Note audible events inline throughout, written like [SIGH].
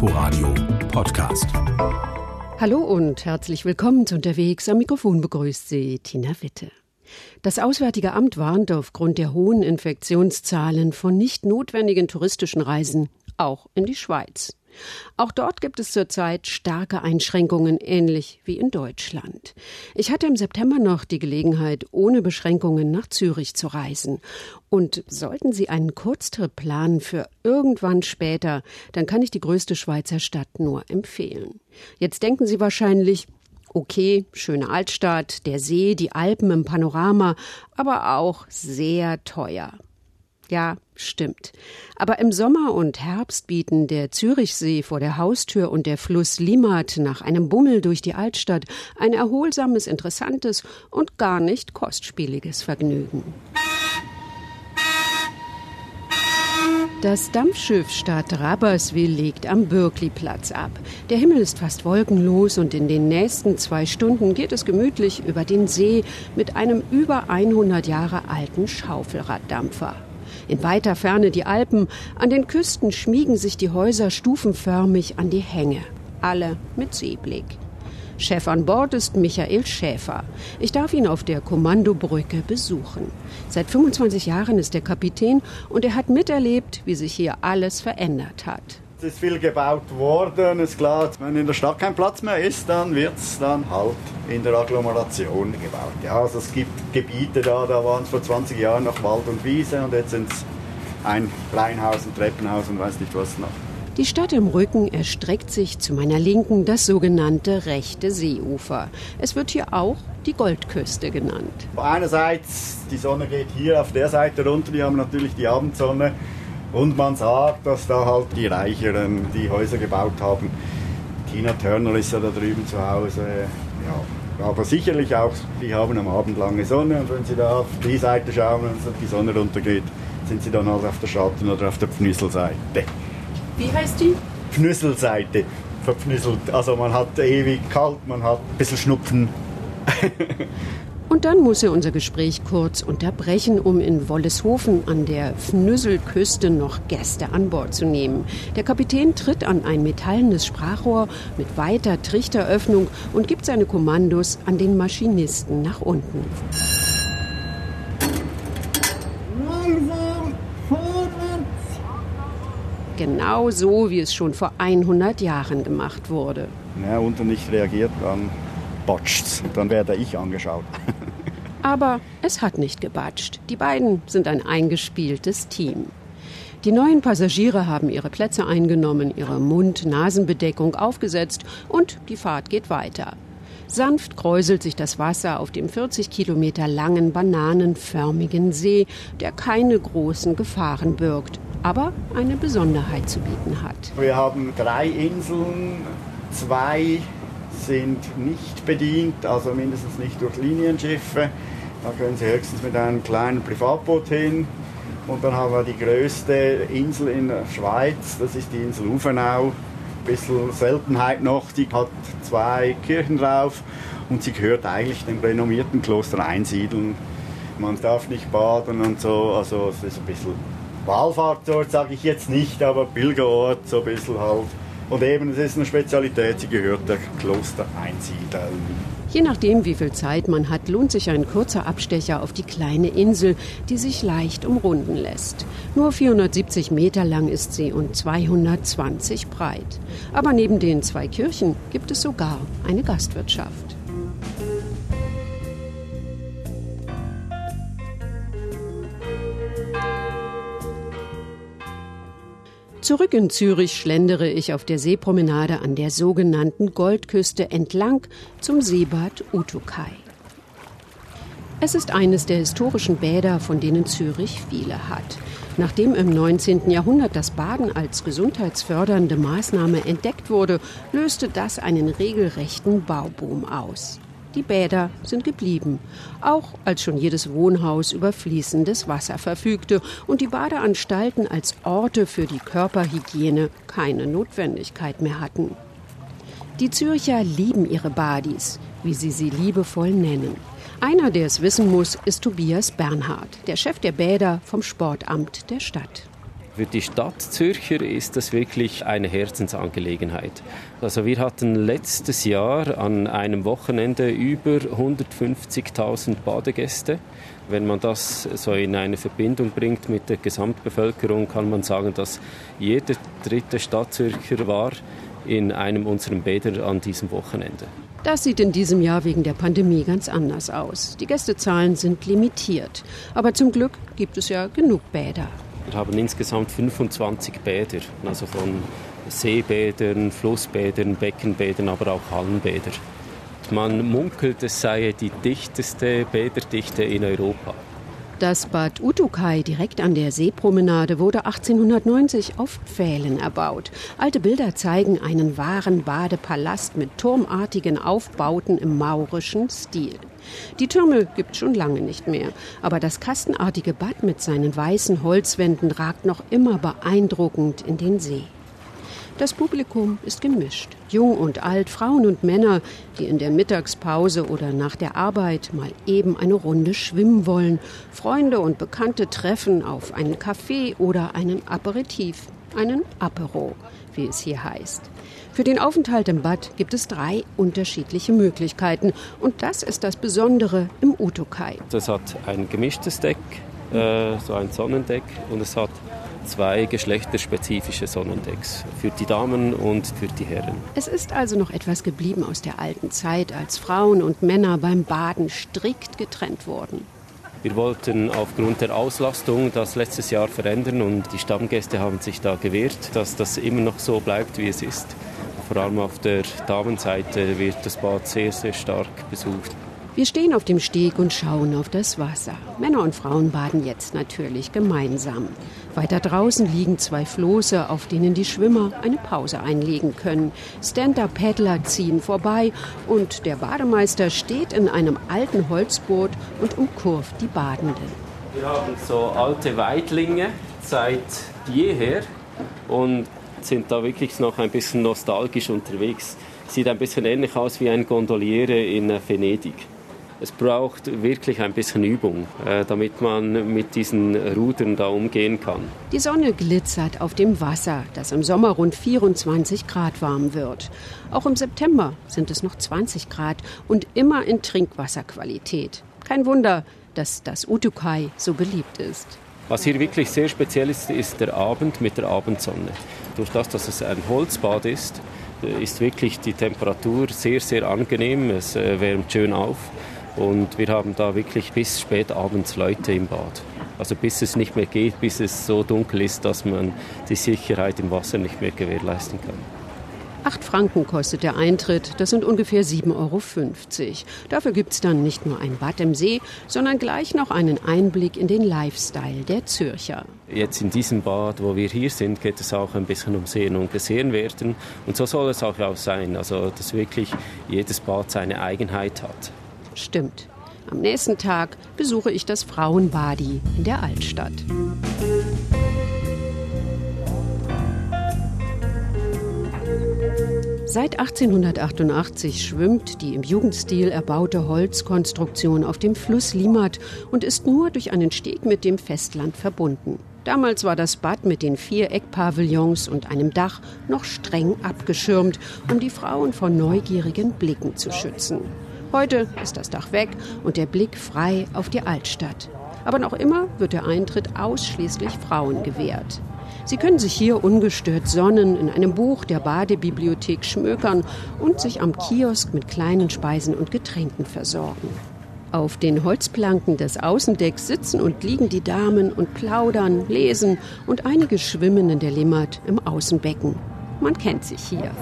Inforadio Podcast. Hallo und herzlich willkommen zu Unterwegs. Am Mikrofon begrüßt Sie Tina Witte. Das Auswärtige Amt warnt aufgrund der hohen Infektionszahlen von nicht notwendigen touristischen Reisen auch in die Schweiz. Auch dort gibt es zurzeit starke Einschränkungen, ähnlich wie in Deutschland. Ich hatte im September noch die Gelegenheit, ohne Beschränkungen nach Zürich zu reisen. Und sollten Sie einen Kurztrip planen für irgendwann später, dann kann ich die größte Schweizer Stadt nur empfehlen. Jetzt denken Sie wahrscheinlich, Okay, schöne Altstadt, der See, die Alpen im Panorama, aber auch sehr teuer. Ja, stimmt. Aber im Sommer und Herbst bieten der Zürichsee vor der Haustür und der Fluss Limmat nach einem Bummel durch die Altstadt ein erholsames, interessantes und gar nicht kostspieliges Vergnügen. Das Dampfschiff Stadt Rapperswil legt am Bürkliplatz ab. Der Himmel ist fast wolkenlos und in den nächsten zwei Stunden geht es gemütlich über den See mit einem über 100 Jahre alten Schaufelraddampfer. In weiter Ferne die Alpen, an den Küsten schmiegen sich die Häuser stufenförmig an die Hänge, alle mit Seeblick. Chef an Bord ist Michael Schäfer. Ich darf ihn auf der Kommandobrücke besuchen. Seit 25 Jahren ist er Kapitän und er hat miterlebt, wie sich hier alles verändert hat. Es ist viel gebaut worden, ist klar. Wenn in der Stadt kein Platz mehr ist, dann wird es dann halt in der Agglomeration gebaut. Ja, also es gibt Gebiete da, da waren es vor 20 Jahren noch Wald und Wiese und jetzt sind es ein Kleinhaus, ein Treppenhaus und weiß nicht was noch. Die Stadt im Rücken erstreckt sich zu meiner Linken das sogenannte rechte Seeufer. Es wird hier auch die Goldküste genannt. Einerseits, die Sonne geht hier auf der Seite runter, die haben natürlich die Abendsonne. Und man sagt, dass da halt die Reicheren die Häuser gebaut haben. Tina Turner ist ja da drüben zu Hause. Ja, aber sicherlich auch, die haben am Abend lange Sonne und wenn sie da auf die Seite schauen und die Sonne runtergeht, sind sie dann halt auf der Schatten- oder auf der Pnüsselseite. Wie heißt die? Pnüsselseite. Verpnüsselt. Also man hat ewig kalt, man hat ein bisschen Schnupfen. [LAUGHS] Und dann muss er unser Gespräch kurz unterbrechen, um in Wolleshofen an der Fnüsselküste noch Gäste an Bord zu nehmen. Der Kapitän tritt an ein metallenes Sprachrohr mit weiter Trichteröffnung und gibt seine Kommandos an den Maschinisten nach unten. Genau so, wie es schon vor 100 Jahren gemacht wurde. Ja, und nicht reagiert, dann batscht's. Dann werde ich angeschaut. Aber es hat nicht gebatscht. Die beiden sind ein eingespieltes Team. Die neuen Passagiere haben ihre Plätze eingenommen, ihre Mund-Nasen-Bedeckung aufgesetzt und die Fahrt geht weiter. Sanft kräuselt sich das Wasser auf dem 40 Kilometer langen bananenförmigen See, der keine großen Gefahren birgt, aber eine Besonderheit zu bieten hat. Wir haben drei Inseln, zwei sind nicht bedient, also mindestens nicht durch Linienschiffe. Da können Sie höchstens mit einem kleinen Privatboot hin. Und dann haben wir die größte Insel in der Schweiz, das ist die Insel Ufenau. Ein bisschen Seltenheit noch, die hat zwei Kirchen drauf und sie gehört eigentlich dem renommierten Kloster Einsiedeln. Man darf nicht baden und so, also es ist ein bisschen Wallfahrtsort, sage ich jetzt nicht, aber Pilgerort, so ein bisschen halt. Und eben, es ist eine Spezialität, sie gehört der Kloster Einsiedeln. Je nachdem, wie viel Zeit man hat, lohnt sich ein kurzer Abstecher auf die kleine Insel, die sich leicht umrunden lässt. Nur 470 Meter lang ist sie und 220 breit. Aber neben den zwei Kirchen gibt es sogar eine Gastwirtschaft. Zurück in Zürich schlendere ich auf der Seepromenade an der sogenannten Goldküste entlang zum Seebad Utukai. Es ist eines der historischen Bäder, von denen Zürich viele hat. Nachdem im 19. Jahrhundert das Baden als gesundheitsfördernde Maßnahme entdeckt wurde, löste das einen regelrechten Bauboom aus. Die Bäder sind geblieben, auch als schon jedes Wohnhaus über fließendes Wasser verfügte und die Badeanstalten als Orte für die Körperhygiene keine Notwendigkeit mehr hatten. Die Zürcher lieben ihre Badis, wie sie sie liebevoll nennen. Einer, der es wissen muss, ist Tobias Bernhard, der Chef der Bäder vom Sportamt der Stadt. Für die Stadt Zürcher ist das wirklich eine Herzensangelegenheit. Also wir hatten letztes Jahr an einem Wochenende über 150.000 Badegäste. Wenn man das so in eine Verbindung bringt mit der Gesamtbevölkerung, kann man sagen, dass jeder dritte Stadtzürcher war in einem unserer Bäder an diesem Wochenende. Das sieht in diesem Jahr wegen der Pandemie ganz anders aus. Die Gästezahlen sind limitiert. Aber zum Glück gibt es ja genug Bäder. Wir haben insgesamt 25 Bäder, also von Seebädern, Flussbädern, Beckenbädern, aber auch Hallenbäder. Man munkelt, es sei die dichteste Bäderdichte in Europa. Das Bad Utukai direkt an der Seepromenade wurde 1890 auf Pfählen erbaut. Alte Bilder zeigen einen wahren Badepalast mit turmartigen Aufbauten im maurischen Stil. Die Türme gibt schon lange nicht mehr, aber das kastenartige Bad mit seinen weißen Holzwänden ragt noch immer beeindruckend in den See. Das Publikum ist gemischt. Jung und alt, Frauen und Männer, die in der Mittagspause oder nach der Arbeit mal eben eine Runde schwimmen wollen. Freunde und Bekannte treffen auf einen Kaffee oder einen Aperitif, einen Apero, wie es hier heißt. Für den Aufenthalt im Bad gibt es drei unterschiedliche Möglichkeiten. Und das ist das Besondere im Utokai. Es hat ein gemischtes Deck, äh, so ein Sonnendeck, und es hat zwei geschlechterspezifische Sonnendecks für die Damen und für die Herren. Es ist also noch etwas geblieben aus der alten Zeit, als Frauen und Männer beim Baden strikt getrennt wurden. Wir wollten aufgrund der Auslastung das letztes Jahr verändern und die Stammgäste haben sich da gewehrt, dass das immer noch so bleibt, wie es ist. Vor allem auf der Damenseite wird das Bad sehr, sehr stark besucht. Wir stehen auf dem Steg und schauen auf das Wasser. Männer und Frauen baden jetzt natürlich gemeinsam. Weiter draußen liegen zwei Floße, auf denen die Schwimmer eine Pause einlegen können. Stand-up-Paddler ziehen vorbei und der Bademeister steht in einem alten Holzboot und umkurvt die Badenden. Wir haben so alte Weidlinge seit jeher und sind da wirklich noch ein bisschen nostalgisch unterwegs. Sieht ein bisschen ähnlich aus wie ein Gondoliere in Venedig. Es braucht wirklich ein bisschen Übung, äh, damit man mit diesen Rudern da umgehen kann. Die Sonne glitzert auf dem Wasser, das im Sommer rund 24 Grad warm wird. Auch im September sind es noch 20 Grad und immer in Trinkwasserqualität. Kein Wunder, dass das Utukai so beliebt ist. Was hier wirklich sehr speziell ist, ist der Abend mit der Abendsonne. Durch das, dass es ein Holzbad ist, äh, ist wirklich die Temperatur sehr, sehr angenehm. Es äh, wärmt schön auf. Und wir haben da wirklich bis spät abends Leute im Bad. Also bis es nicht mehr geht, bis es so dunkel ist, dass man die Sicherheit im Wasser nicht mehr gewährleisten kann. Acht Franken kostet der Eintritt, das sind ungefähr 7,50 Euro. Dafür gibt es dann nicht nur ein Bad im See, sondern gleich noch einen Einblick in den Lifestyle der Zürcher. Jetzt in diesem Bad, wo wir hier sind, geht es auch ein bisschen um Sehen und Gesehen werden. Und so soll es auch sein, also dass wirklich jedes Bad seine Eigenheit hat. Stimmt. Am nächsten Tag besuche ich das Frauenbadi in der Altstadt. Seit 1888 schwimmt die im Jugendstil erbaute Holzkonstruktion auf dem Fluss Limmat und ist nur durch einen Steg mit dem Festland verbunden. Damals war das Bad mit den vier Eckpavillons und einem Dach noch streng abgeschirmt, um die Frauen vor neugierigen Blicken zu schützen. Heute ist das Dach weg und der Blick frei auf die Altstadt. Aber noch immer wird der Eintritt ausschließlich Frauen gewährt. Sie können sich hier ungestört sonnen, in einem Buch der Badebibliothek schmökern und sich am Kiosk mit kleinen Speisen und Getränken versorgen. Auf den Holzplanken des Außendecks sitzen und liegen die Damen und plaudern, lesen und einige schwimmen in der Limmat im Außenbecken. Man kennt sich hier.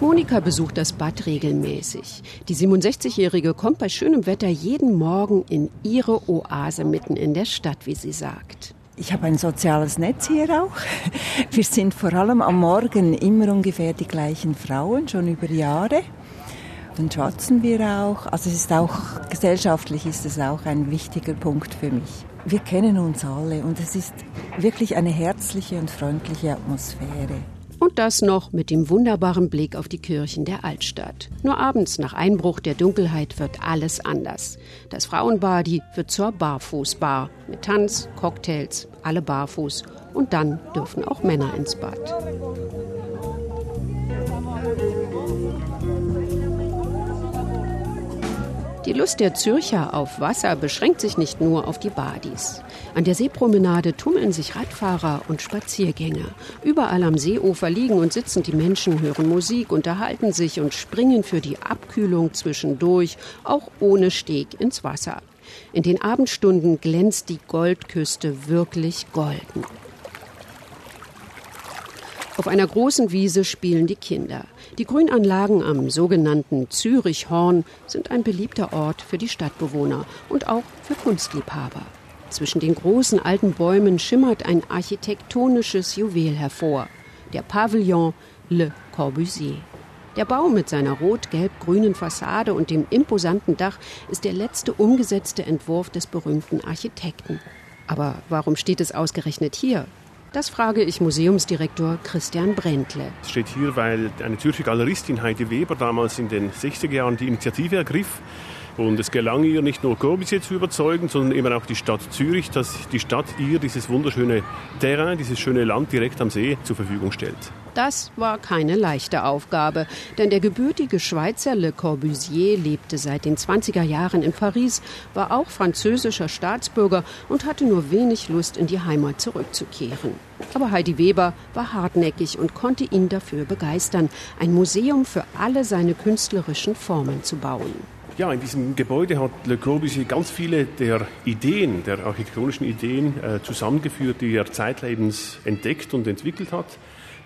Monika besucht das Bad regelmäßig. Die 67-Jährige kommt bei schönem Wetter jeden Morgen in ihre Oase mitten in der Stadt, wie sie sagt. Ich habe ein soziales Netz hier auch. Wir sind vor allem am Morgen immer ungefähr die gleichen Frauen, schon über Jahre. Dann schwatzen wir auch. Also es ist auch, gesellschaftlich ist es auch ein wichtiger Punkt für mich. Wir kennen uns alle und es ist wirklich eine herzliche und freundliche Atmosphäre. Und das noch mit dem wunderbaren Blick auf die Kirchen der Altstadt. Nur abends nach Einbruch der Dunkelheit wird alles anders. Das Frauenbadi wird zur Barfußbar mit Tanz, Cocktails, alle barfuß und dann dürfen auch Männer ins Bad. Die Lust der Zürcher auf Wasser beschränkt sich nicht nur auf die Badis. An der Seepromenade tummeln sich Radfahrer und Spaziergänger. Überall am Seeufer liegen und sitzen die Menschen, hören Musik, unterhalten sich und springen für die Abkühlung zwischendurch, auch ohne Steg ins Wasser. In den Abendstunden glänzt die Goldküste wirklich golden. Auf einer großen Wiese spielen die Kinder. Die Grünanlagen am sogenannten Zürichhorn sind ein beliebter Ort für die Stadtbewohner und auch für Kunstliebhaber. Zwischen den großen alten Bäumen schimmert ein architektonisches Juwel hervor, der Pavillon Le Corbusier. Der Bau mit seiner rot-gelb-grünen Fassade und dem imposanten Dach ist der letzte umgesetzte Entwurf des berühmten Architekten. Aber warum steht es ausgerechnet hier? Das frage ich Museumsdirektor Christian Brentle. Es steht hier, weil eine Zürcher Galeristin Heidi Weber damals in den 60er Jahren die Initiative ergriff, und es gelang ihr nicht nur Corbusier zu überzeugen, sondern eben auch die Stadt Zürich, dass die Stadt ihr dieses wunderschöne Terrain, dieses schöne Land direkt am See zur Verfügung stellt. Das war keine leichte Aufgabe, denn der gebürtige Schweizer Le Corbusier lebte seit den 20er Jahren in Paris, war auch französischer Staatsbürger und hatte nur wenig Lust, in die Heimat zurückzukehren. Aber Heidi Weber war hartnäckig und konnte ihn dafür begeistern, ein Museum für alle seine künstlerischen Formen zu bauen. Ja, in diesem Gebäude hat Le Corbusier ganz viele der Ideen, der architektonischen Ideen äh, zusammengeführt, die er zeitlebens entdeckt und entwickelt hat.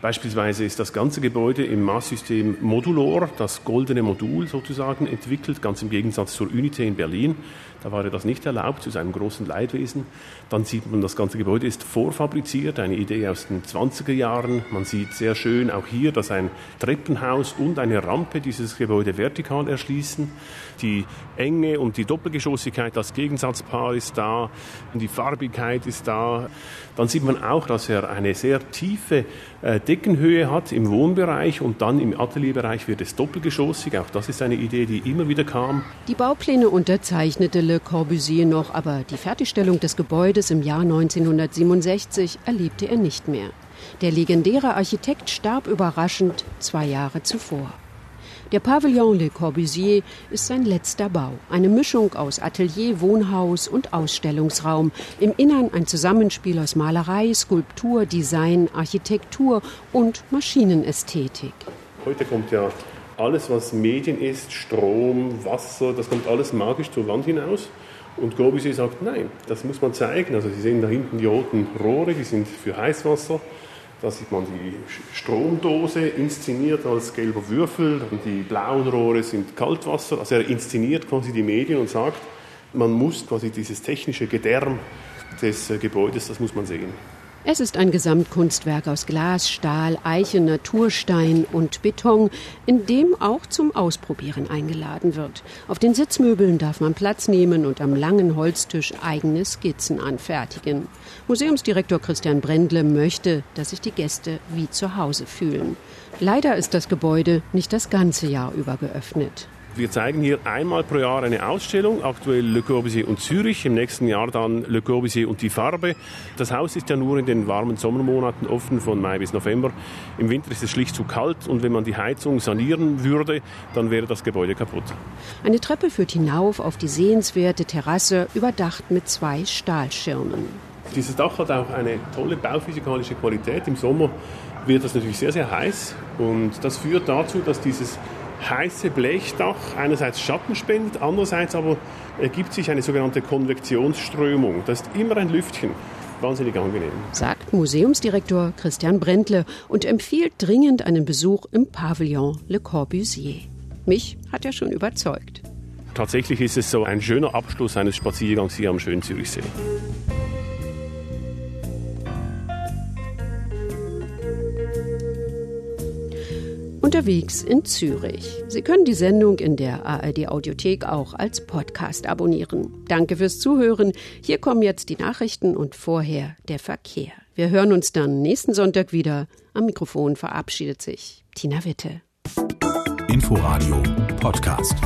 Beispielsweise ist das ganze Gebäude im Maßsystem Modulor, das goldene Modul sozusagen, entwickelt, ganz im Gegensatz zur Unité in Berlin. Da war das nicht erlaubt, zu seinem großen Leidwesen. Dann sieht man, das ganze Gebäude ist vorfabriziert, eine Idee aus den 20er Jahren. Man sieht sehr schön auch hier, dass ein Treppenhaus und eine Rampe dieses Gebäude vertikal erschließen. Die Enge und die Doppelgeschossigkeit als Gegensatzpaar ist da, die Farbigkeit ist da. Dann sieht man auch, dass er eine sehr tiefe äh, Deckenhöhe hat im Wohnbereich und dann im Atelierbereich wird es doppelgeschossig. Auch das ist eine Idee, die immer wieder kam. Die Baupläne unterzeichnete Le Corbusier noch, aber die Fertigstellung des Gebäudes im Jahr 1967 erlebte er nicht mehr. Der legendäre Architekt starb überraschend zwei Jahre zuvor. Der Pavillon Le Corbusier ist sein letzter Bau. Eine Mischung aus Atelier, Wohnhaus und Ausstellungsraum. Im Innern ein Zusammenspiel aus Malerei, Skulptur, Design, Architektur und Maschinenästhetik. Heute kommt ja alles, was Medien ist, Strom, Wasser, das kommt alles magisch zur Wand hinaus. Und Corbusier sagt, nein, das muss man zeigen. Also Sie sehen da hinten die roten Rohre, die sind für Heißwasser. Da sieht man die Stromdose inszeniert als gelber Würfel. Und die blauen Rohre sind Kaltwasser. Also er inszeniert quasi die Medien und sagt, man muss quasi dieses technische Gedärm des äh, Gebäudes, das muss man sehen. Es ist ein Gesamtkunstwerk aus Glas, Stahl, Eiche, Naturstein und Beton, in dem auch zum Ausprobieren eingeladen wird. Auf den Sitzmöbeln darf man Platz nehmen und am langen Holztisch eigene Skizzen anfertigen. Museumsdirektor Christian Brendle möchte, dass sich die Gäste wie zu Hause fühlen. Leider ist das Gebäude nicht das ganze Jahr über geöffnet. Wir zeigen hier einmal pro Jahr eine Ausstellung, aktuell Le Corbusier und Zürich, im nächsten Jahr dann Le Corbusier und die Farbe. Das Haus ist ja nur in den warmen Sommermonaten offen, von Mai bis November. Im Winter ist es schlicht zu kalt und wenn man die Heizung sanieren würde, dann wäre das Gebäude kaputt. Eine Treppe führt hinauf auf die sehenswerte Terrasse, überdacht mit zwei Stahlschirmen. Dieses Dach hat auch eine tolle bauphysikalische Qualität. Im Sommer wird das natürlich sehr, sehr heiß und das führt dazu, dass dieses heiße Blechdach einerseits Schatten spendet, andererseits aber ergibt sich eine sogenannte Konvektionsströmung. Das ist immer ein Lüftchen. Wahnsinnig angenehm. Sagt Museumsdirektor Christian Brentle und empfiehlt dringend einen Besuch im Pavillon Le Corbusier. Mich hat er schon überzeugt. Tatsächlich ist es so ein schöner Abschluss eines Spaziergangs hier am schönen Zürichsee. Unterwegs in Zürich. Sie können die Sendung in der ARD Audiothek auch als Podcast abonnieren. Danke fürs Zuhören. Hier kommen jetzt die Nachrichten und vorher der Verkehr. Wir hören uns dann nächsten Sonntag wieder. Am Mikrofon verabschiedet sich Tina Witte. Inforadio Podcast.